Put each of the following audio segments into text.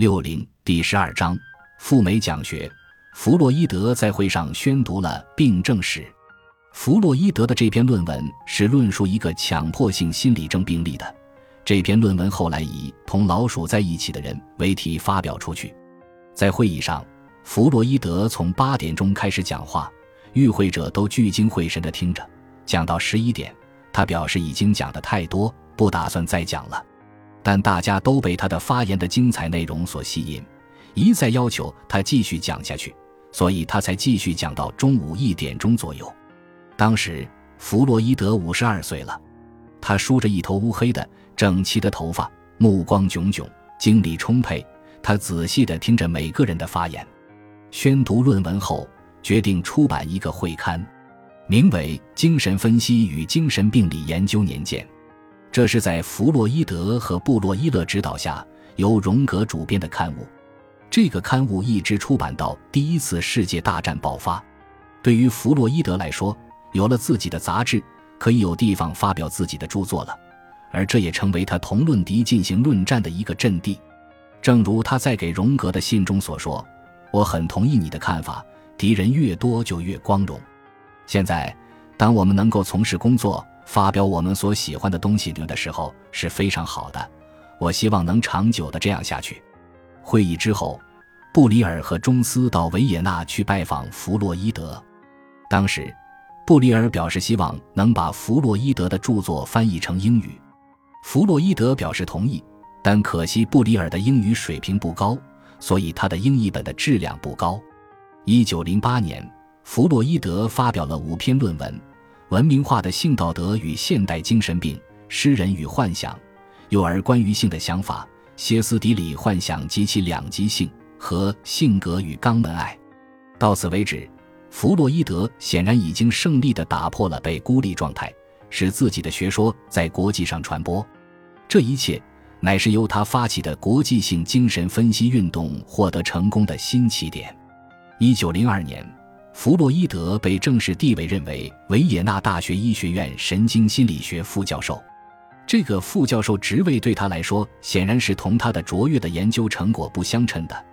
六零第十二章赴美讲学。弗洛伊德在会上宣读了病症史。弗洛伊德的这篇论文是论述一个强迫性心理症病例的。这篇论文后来以“同老鼠在一起的人”为题发表出去。在会议上，弗洛伊德从八点钟开始讲话，与会者都聚精会神地听着。讲到十一点，他表示已经讲得太多，不打算再讲了。但大家都被他的发言的精彩内容所吸引，一再要求他继续讲下去，所以他才继续讲到中午一点钟左右。当时弗洛伊德五十二岁了，他梳着一头乌黑的整齐的头发，目光炯炯，精力充沛。他仔细地听着每个人的发言，宣读论文后，决定出版一个会刊，名为《精神分析与精神病理研究年鉴》。这是在弗洛伊德和布洛伊勒指导下由荣格主编的刊物。这个刊物一直出版到第一次世界大战爆发。对于弗洛伊德来说，有了自己的杂志，可以有地方发表自己的著作了，而这也成为他同论敌进行论战的一个阵地。正如他在给荣格的信中所说：“我很同意你的看法，敌人越多就越光荣。现在，当我们能够从事工作，发表我们所喜欢的东西的时候，是非常好的。我希望能长久的这样下去。”会议之后，布里尔和中斯到维也纳去拜访弗洛伊德，当时。布里尔表示希望能把弗洛伊德的著作翻译成英语，弗洛伊德表示同意，但可惜布里尔的英语水平不高，所以他的英译本的质量不高。一九零八年，弗洛伊德发表了五篇论文：《文明化的性道德与现代精神病》《诗人与幻想》《幼儿关于性的想法》《歇斯底里幻想及其两极性》和《性格与肛门爱》。到此为止。弗洛伊德显然已经胜利地打破了被孤立状态，使自己的学说在国际上传播。这一切乃是由他发起的国际性精神分析运动获得成功的新起点。一九零二年，弗洛伊德被正式地位认为维也纳大学医学院神经心理学副教授。这个副教授职位对他来说，显然是同他的卓越的研究成果不相称的。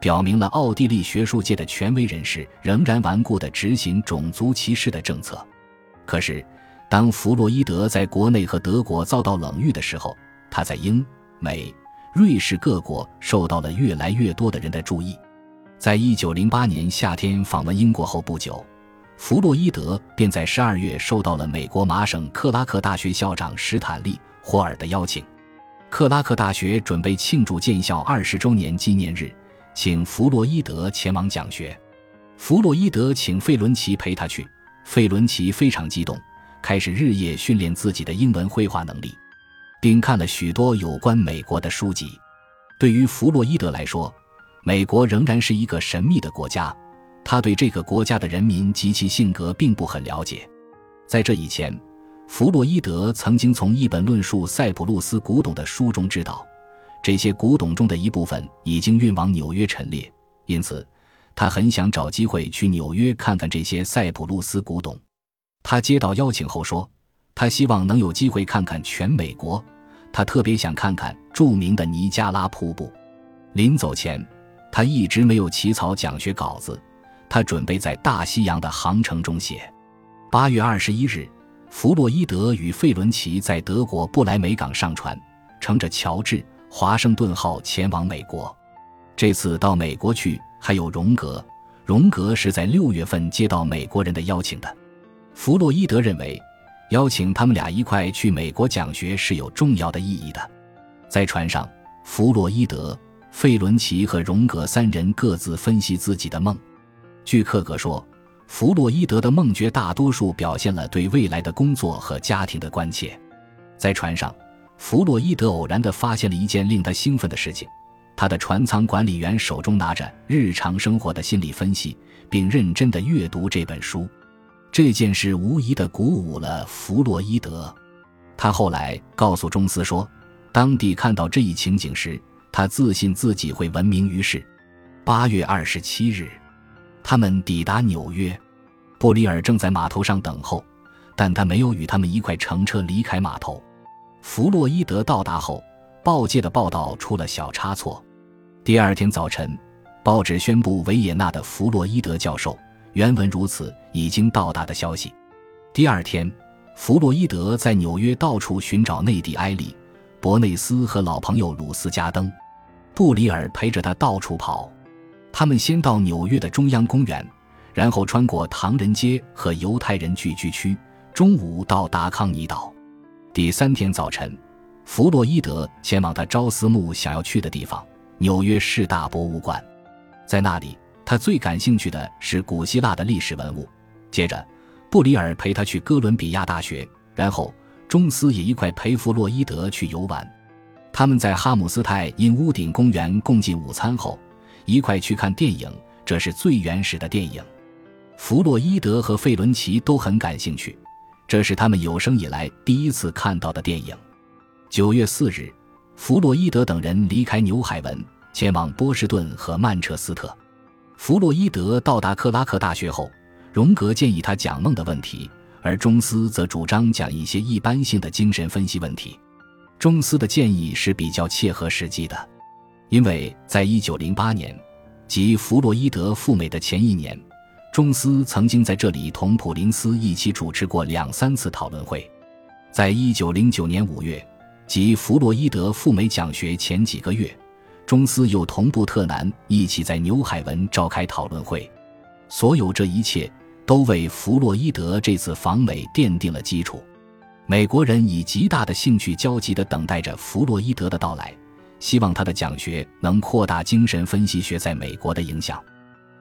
表明了奥地利学术界的权威人士仍然顽固地执行种族歧视的政策。可是，当弗洛伊德在国内和德国遭到冷遇的时候，他在英、美、瑞士各国受到了越来越多的人的注意。在一九零八年夏天访问英国后不久，弗洛伊德便在十二月受到了美国麻省克拉克大学校长史坦利·霍尔的邀请。克拉克大学准备庆祝建校二十周年纪念日。请弗洛伊德前往讲学，弗洛伊德请费伦奇陪他去。费伦奇非常激动，开始日夜训练自己的英文绘画能力，并看了许多有关美国的书籍。对于弗洛伊德来说，美国仍然是一个神秘的国家，他对这个国家的人民及其性格并不很了解。在这以前，弗洛伊德曾经从一本论述塞浦路斯古董的书中知道。这些古董中的一部分已经运往纽约陈列，因此他很想找机会去纽约看看这些塞浦路斯古董。他接到邀请后说，他希望能有机会看看全美国，他特别想看看著名的尼加拉瀑布。临走前，他一直没有起草讲学稿子，他准备在大西洋的航程中写。八月二十一日，弗洛伊德与费伦奇在德国不来梅港上船，乘着乔治。华盛顿号前往美国，这次到美国去还有荣格。荣格是在六月份接到美国人的邀请的。弗洛伊德认为，邀请他们俩一块去美国讲学是有重要的意义的。在船上，弗洛伊德、费伦奇和荣格三人各自分析自己的梦。据克格说，弗洛伊德的梦觉大多数表现了对未来的工作和家庭的关切。在船上。弗洛伊德偶然地发现了一件令他兴奋的事情：他的船舱管理员手中拿着日常生活的心理分析，并认真地阅读这本书。这件事无疑地鼓舞了弗洛伊德。他后来告诉中斯说，当地看到这一情景时，他自信自己会闻名于世。八月二十七日，他们抵达纽约，布里尔正在码头上等候，但他没有与他们一块乘车离开码头。弗洛伊德到达后，报界的报道出了小差错。第二天早晨，报纸宣布维也纳的弗洛伊德教授原文如此已经到达的消息。第二天，弗洛伊德在纽约到处寻找内地埃利、伯内斯和老朋友鲁斯加登，布里尔陪着他到处跑。他们先到纽约的中央公园，然后穿过唐人街和犹太人聚居区，中午到达康尼岛。第三天早晨，弗洛伊德前往他朝思暮想要去的地方——纽约市大博物馆。在那里，他最感兴趣的是古希腊的历史文物。接着，布里尔陪他去哥伦比亚大学，然后中斯也一块陪弗洛伊德去游玩。他们在哈姆斯泰因屋顶公园共进午餐后。一块去看电影，这是最原始的电影。弗洛伊德和费伦奇都很感兴趣，这是他们有生以来第一次看到的电影。九月四日，弗洛伊德等人离开纽海文，前往波士顿和曼彻斯特。弗洛伊德到达克拉克大学后，荣格建议他讲梦的问题，而中斯则主张讲一些一般性的精神分析问题。中斯的建议是比较切合实际的。因为在一九零八年，即弗洛伊德赴美的前一年，中斯曾经在这里同普林斯一起主持过两三次讨论会。在一九零九年五月，即弗洛伊德赴美讲学前几个月，中斯又同布特南一起在纽海文召开讨论会。所有这一切都为弗洛伊德这次访美奠定了基础。美国人以极大的兴趣焦急地等待着弗洛伊德的到来。希望他的讲学能扩大精神分析学在美国的影响。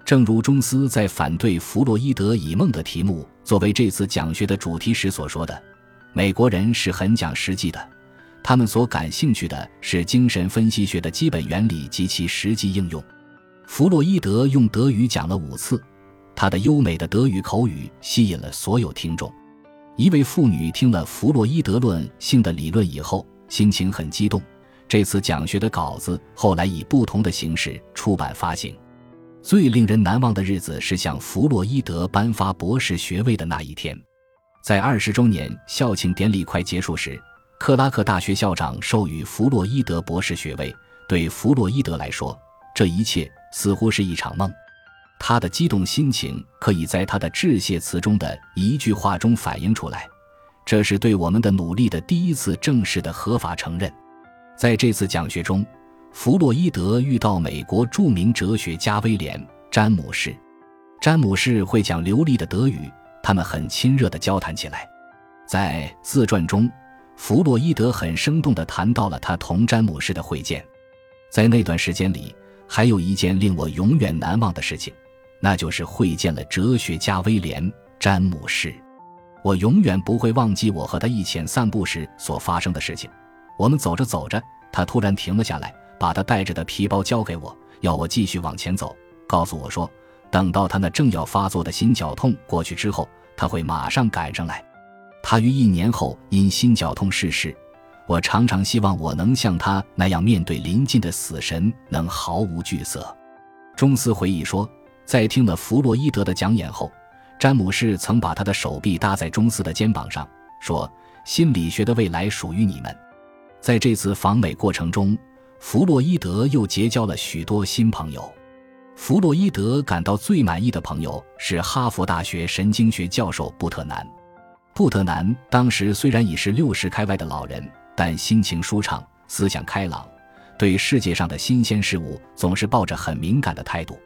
正如中斯在反对弗洛伊德以梦的题目作为这次讲学的主题时所说的：“美国人是很讲实际的，他们所感兴趣的是精神分析学的基本原理及其实际应用。”弗洛伊德用德语讲了五次，他的优美的德语口语吸引了所有听众。一位妇女听了弗洛伊德论性的理论以后，心情很激动。这次讲学的稿子后来以不同的形式出版发行。最令人难忘的日子是向弗洛伊德颁发博士学位的那一天。在二十周年校庆典礼快结束时，克拉克大学校长授予弗洛伊德博士学位。对弗洛伊德来说，这一切似乎是一场梦。他的激动心情可以在他的致谢词中的一句话中反映出来：“这是对我们的努力的第一次正式的合法承认。”在这次讲学中，弗洛伊德遇到美国著名哲学家威廉·詹姆士。詹姆士会讲流利的德语，他们很亲热地交谈起来。在自传中，弗洛伊德很生动地谈到了他同詹姆士的会见。在那段时间里，还有一件令我永远难忘的事情，那就是会见了哲学家威廉·詹姆士。我永远不会忘记我和他一起散步时所发生的事情。我们走着走着，他突然停了下来，把他带着的皮包交给我，要我继续往前走，告诉我说，等到他那正要发作的心绞痛过去之后，他会马上赶上来。他于一年后因心绞痛逝世。我常常希望我能像他那样面对临近的死神，能毫无惧色。中斯回忆说，在听了弗洛伊德的讲演后，詹姆士曾把他的手臂搭在中斯的肩膀上，说：“心理学的未来属于你们。”在这次访美过程中，弗洛伊德又结交了许多新朋友。弗洛伊德感到最满意的朋友是哈佛大学神经学教授布特南。布特南当时虽然已是六十开外的老人，但心情舒畅，思想开朗，对世界上的新鲜事物总是抱着很敏感的态度。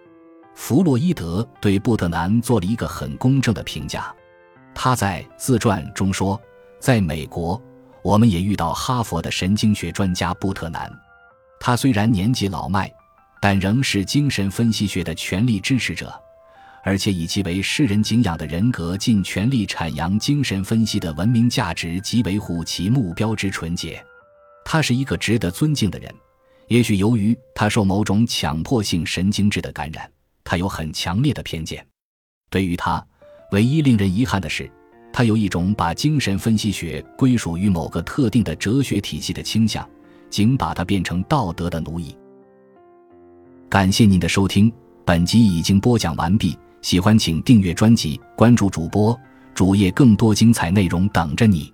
弗洛伊德对布特南做了一个很公正的评价。他在自传中说：“在美国。”我们也遇到哈佛的神经学专家布特南，他虽然年纪老迈，但仍是精神分析学的全力支持者，而且以其为世人敬仰的人格，尽全力阐扬精神分析的文明价值及维护其目标之纯洁。他是一个值得尊敬的人。也许由于他受某种强迫性神经质的感染，他有很强烈的偏见。对于他，唯一令人遗憾的是。他有一种把精神分析学归属于某个特定的哲学体系的倾向，仅把它变成道德的奴役。感谢您的收听，本集已经播讲完毕。喜欢请订阅专辑，关注主播主页，更多精彩内容等着你。